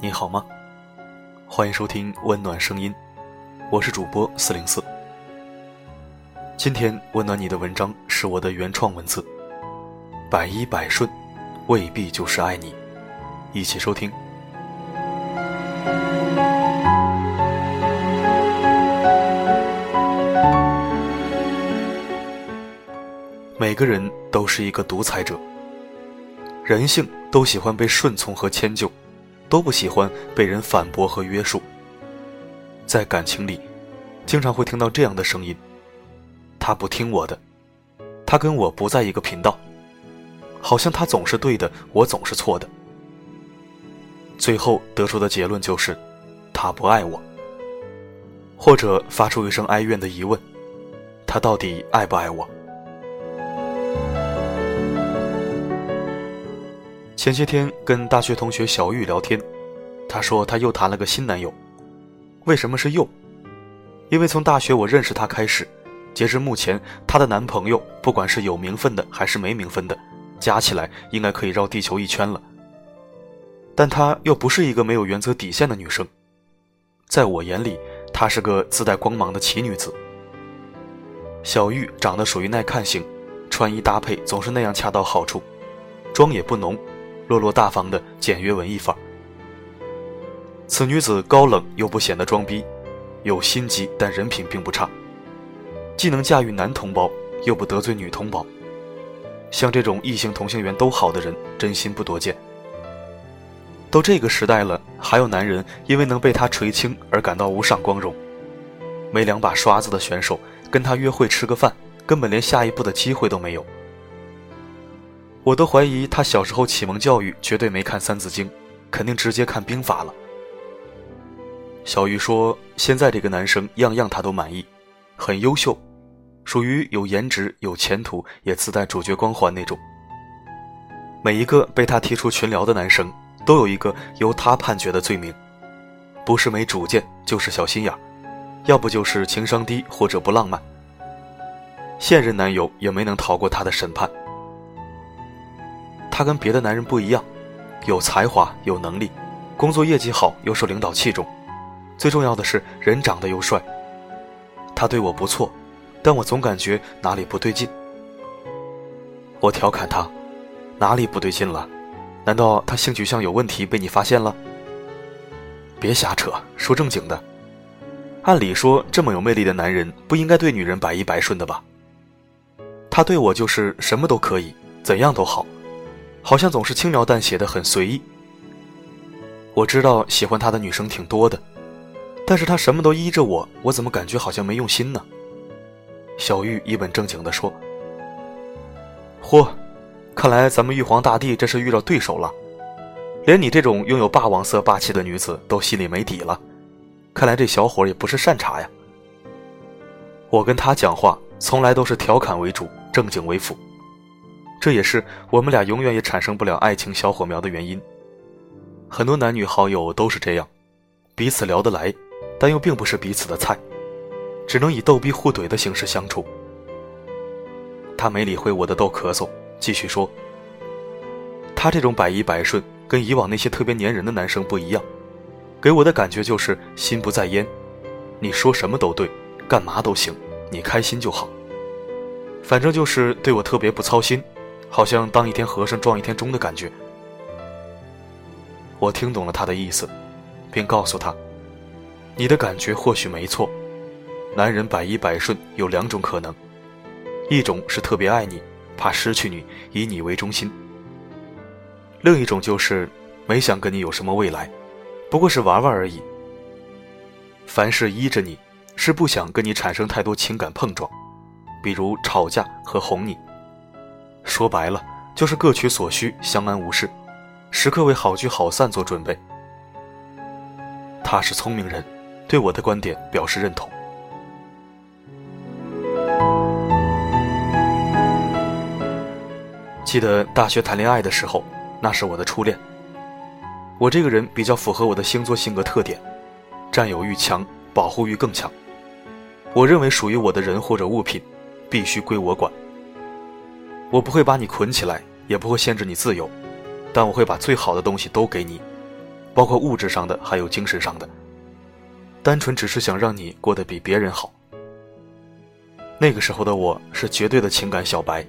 你好吗？欢迎收听温暖声音，我是主播四零四。今天温暖你的文章是我的原创文字，百依百顺未必就是爱你，一起收听。每个人都是一个独裁者，人性都喜欢被顺从和迁就。都不喜欢被人反驳和约束。在感情里，经常会听到这样的声音：“他不听我的，他跟我不在一个频道，好像他总是对的，我总是错的。”最后得出的结论就是，他不爱我。或者发出一声哀怨的疑问：“他到底爱不爱我？”前些天跟大学同学小玉聊天，她说她又谈了个新男友。为什么是又？因为从大学我认识她开始，截至目前，她的男朋友不管是有名分的还是没名分的，加起来应该可以绕地球一圈了。但她又不是一个没有原则底线的女生，在我眼里，她是个自带光芒的奇女子。小玉长得属于耐看型，穿衣搭配总是那样恰到好处，妆也不浓。落落大方的简约文艺范儿。此女子高冷又不显得装逼，有心机但人品并不差，既能驾驭男同胞又不得罪女同胞。像这种异性同性缘都好的人，真心不多见。都这个时代了，还有男人因为能被她垂青而感到无上光荣。没两把刷子的选手跟她约会吃个饭，根本连下一步的机会都没有。我都怀疑他小时候启蒙教育绝对没看《三字经》，肯定直接看兵法了。小玉说：“现在这个男生样样他都满意，很优秀，属于有颜值、有前途，也自带主角光环那种。每一个被他踢出群聊的男生，都有一个由他判决的罪名，不是没主见，就是小心眼，要不就是情商低或者不浪漫。现任男友也没能逃过他的审判。”他跟别的男人不一样，有才华，有能力，工作业绩好，又受领导器重，最重要的是人长得又帅。他对我不错，但我总感觉哪里不对劲。我调侃他：“哪里不对劲了？难道他性取向有问题被你发现了？”别瞎扯，说正经的。按理说，这么有魅力的男人不应该对女人百依百顺的吧？他对我就是什么都可以，怎样都好。好像总是轻描淡写的，很随意。我知道喜欢他的女生挺多的，但是他什么都依着我，我怎么感觉好像没用心呢？小玉一本正经地说：“嚯，看来咱们玉皇大帝这是遇到对手了，连你这种拥有霸王色霸气的女子都心里没底了。看来这小伙也不是善茬呀。”我跟他讲话从来都是调侃为主，正经为辅。这也是我们俩永远也产生不了爱情小火苗的原因。很多男女好友都是这样，彼此聊得来，但又并不是彼此的菜，只能以逗逼互怼的形式相处。他没理会我的逗咳嗽，继续说：“他这种百依百顺，跟以往那些特别粘人的男生不一样，给我的感觉就是心不在焉，你说什么都对，干嘛都行，你开心就好。反正就是对我特别不操心。”好像当一天和尚撞一天钟的感觉。我听懂了他的意思，并告诉他：“你的感觉或许没错，男人百依百顺有两种可能，一种是特别爱你，怕失去你，以你为中心；另一种就是没想跟你有什么未来，不过是玩玩而已。凡事依着你，是不想跟你产生太多情感碰撞，比如吵架和哄你。”说白了，就是各取所需，相安无事，时刻为好聚好散做准备。他是聪明人，对我的观点表示认同。记得大学谈恋爱的时候，那是我的初恋。我这个人比较符合我的星座性格特点，占有欲强，保护欲更强。我认为属于我的人或者物品，必须归我管。我不会把你捆起来，也不会限制你自由，但我会把最好的东西都给你，包括物质上的，还有精神上的。单纯只是想让你过得比别人好。那个时候的我是绝对的情感小白，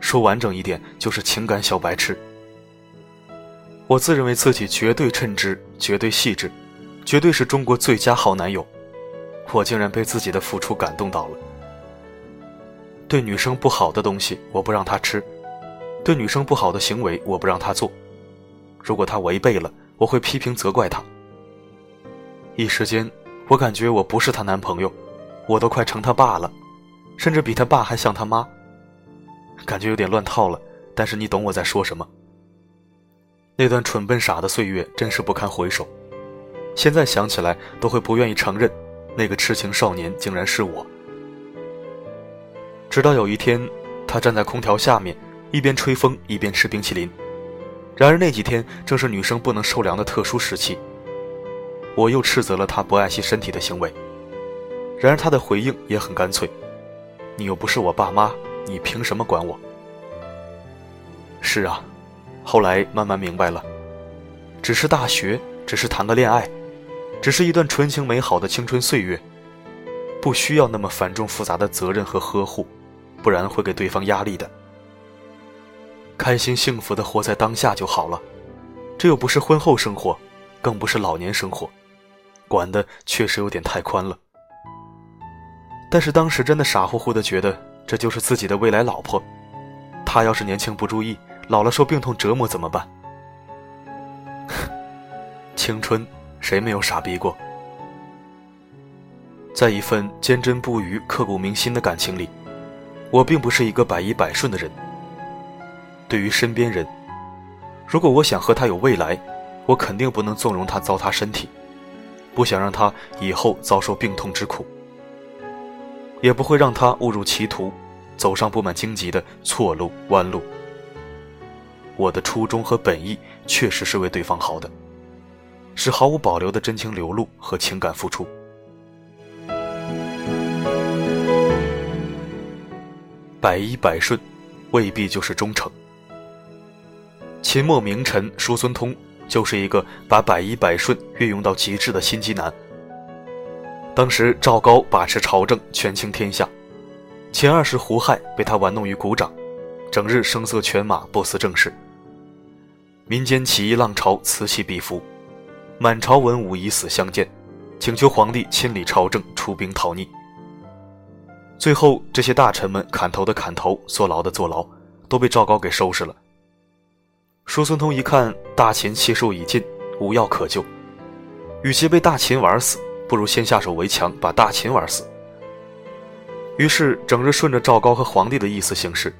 说完整一点就是情感小白痴。我自认为自己绝对称职，绝对细致，绝对是中国最佳好男友。我竟然被自己的付出感动到了。对女生不好的东西我不让她吃，对女生不好的行为我不让她做。如果她违背了，我会批评责怪她。一时间，我感觉我不是她男朋友，我都快成她爸了，甚至比她爸还像她妈。感觉有点乱套了，但是你懂我在说什么。那段蠢笨傻的岁月真是不堪回首，现在想起来都会不愿意承认，那个痴情少年竟然是我。直到有一天，他站在空调下面，一边吹风一边吃冰淇淋。然而那几天正是女生不能受凉的特殊时期，我又斥责了他不爱惜身体的行为。然而他的回应也很干脆：“你又不是我爸妈，你凭什么管我？”是啊。后来慢慢明白了，只是大学，只是谈个恋爱，只是一段纯情美好的青春岁月，不需要那么繁重复杂的责任和呵护，不然会给对方压力的。开心幸福的活在当下就好了，这又不是婚后生活，更不是老年生活，管的确实有点太宽了。但是当时真的傻乎乎的觉得这就是自己的未来老婆，她要是年轻不注意。老了受病痛折磨怎么办？青春，谁没有傻逼过？在一份坚贞不渝、刻骨铭心的感情里，我并不是一个百依百顺的人。对于身边人，如果我想和他有未来，我肯定不能纵容他糟蹋身体，不想让他以后遭受病痛之苦，也不会让他误入歧途，走上布满荆棘的错路弯路。我的初衷和本意确实是为对方好的，是毫无保留的真情流露和情感付出。百依百顺，未必就是忠诚。秦末名臣叔孙通就是一个把百依百顺运用到极致的心机男。当时赵高把持朝政，权倾天下，秦二世胡亥被他玩弄于股掌，整日声色犬马，不思政事。民间起义浪潮此起彼伏，满朝文武以死相见，请求皇帝亲理朝政，出兵讨逆。最后，这些大臣们砍头的砍头，坐牢的坐牢，都被赵高给收拾了。叔孙通一看大秦气数已尽，无药可救，与其被大秦玩死，不如先下手为强，把大秦玩死。于是，整日顺着赵高和皇帝的意思行事，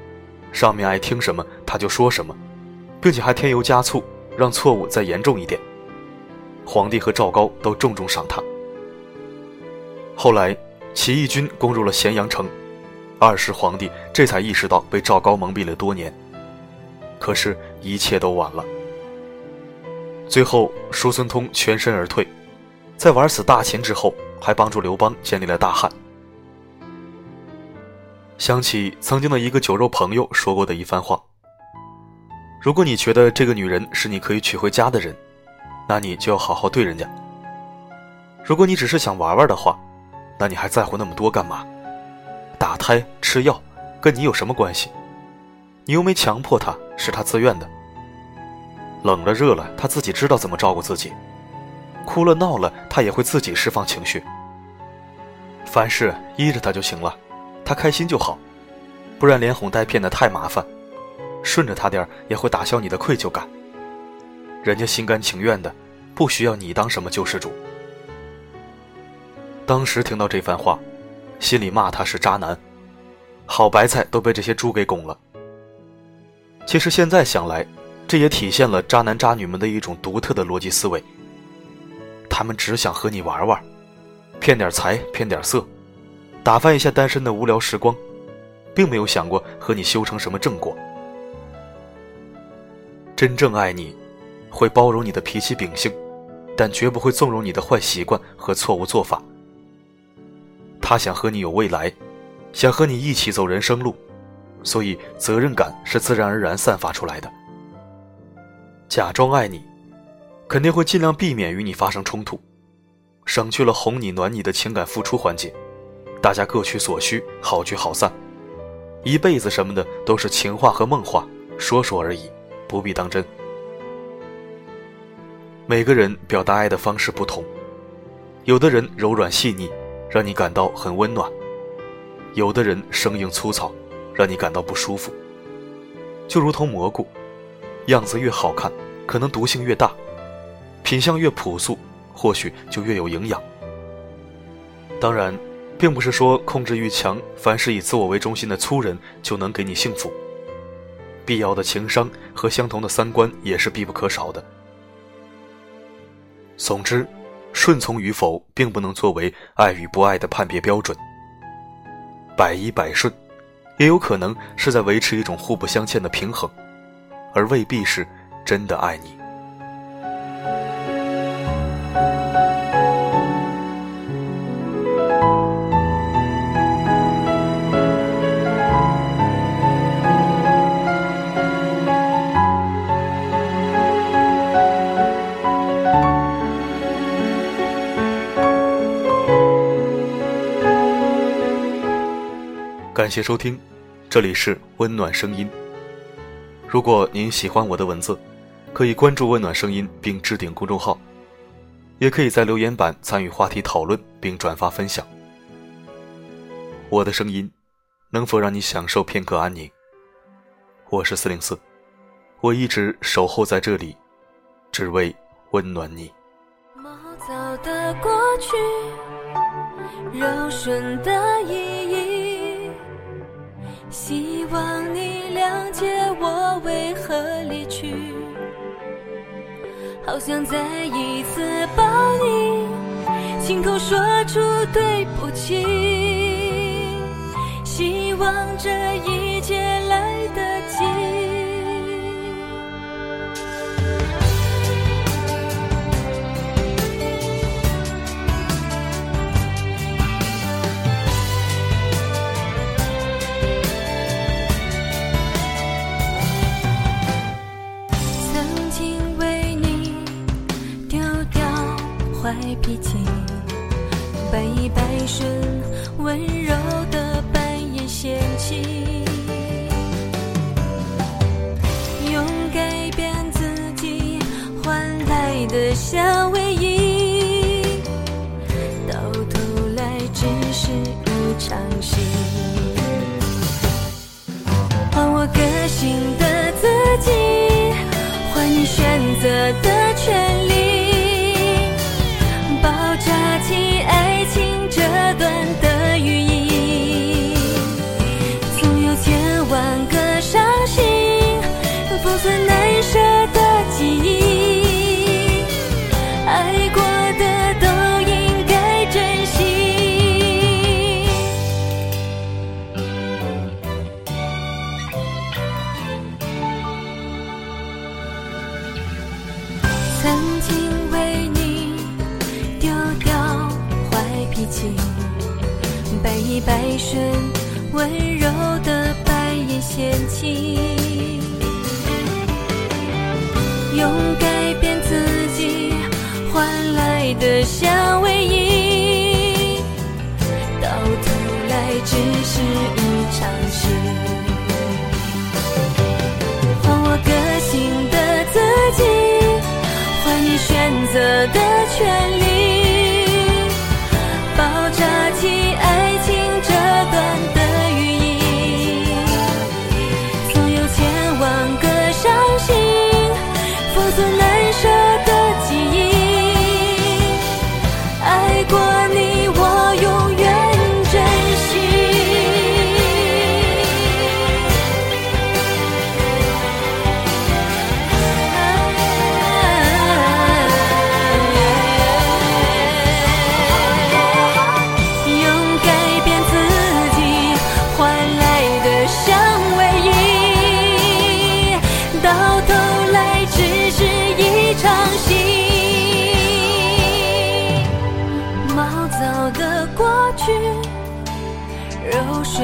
上面爱听什么他就说什么。并且还添油加醋，让错误再严重一点。皇帝和赵高都重重赏他。后来，起义军攻入了咸阳城，二世皇帝这才意识到被赵高蒙蔽了多年。可是，一切都晚了。最后，叔孙通全身而退，在玩死大秦之后，还帮助刘邦建立了大汉。想起曾经的一个酒肉朋友说过的一番话。如果你觉得这个女人是你可以娶回家的人，那你就要好好对人家。如果你只是想玩玩的话，那你还在乎那么多干嘛？打胎吃药，跟你有什么关系？你又没强迫她，是她自愿的。冷了热了，她自己知道怎么照顾自己。哭了闹了，她也会自己释放情绪。凡事依着她就行了，她开心就好，不然连哄带骗的太麻烦。顺着他点也会打消你的愧疚感。人家心甘情愿的，不需要你当什么救世主。当时听到这番话，心里骂他是渣男，好白菜都被这些猪给拱了。其实现在想来，这也体现了渣男渣女们的一种独特的逻辑思维。他们只想和你玩玩，骗点财，骗点色，打发一下单身的无聊时光，并没有想过和你修成什么正果。真正爱你，会包容你的脾气秉性，但绝不会纵容你的坏习惯和错误做法。他想和你有未来，想和你一起走人生路，所以责任感是自然而然散发出来的。假装爱你，肯定会尽量避免与你发生冲突，省去了哄你暖你的情感付出环节，大家各取所需，好聚好散。一辈子什么的都是情话和梦话，说说而已，不必当真。每个人表达爱的方式不同，有的人柔软细腻，让你感到很温暖；有的人生硬粗糙，让你感到不舒服。就如同蘑菇，样子越好看，可能毒性越大；品相越朴素，或许就越有营养。当然。并不是说控制欲强、凡事以自我为中心的粗人就能给你幸福。必要的情商和相同的三观也是必不可少的。总之，顺从与否并不能作为爱与不爱的判别标准。百依百顺，也有可能是在维持一种互不相欠的平衡，而未必是真的爱你。感谢收听，这里是温暖声音。如果您喜欢我的文字，可以关注温暖声音并置顶公众号，也可以在留言板参与话题讨论并转发分享。我的声音能否让你享受片刻安宁？我是四零四，我一直守候在这里，只为温暖你。毛躁的过去，柔顺的意义。希望你谅解我为何离去，好想再一次抱你，亲口说出对不起。希望这一切的夏威夷，到头来只是一场戏。换我个性的自己，换你选择的权利。爆炸起爱情这段的寓意，总有千万个伤心封存。情，用改变自己换来的夏威夷，到头来只是一场戏。还我个性的自己，还你选择的权利。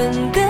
and then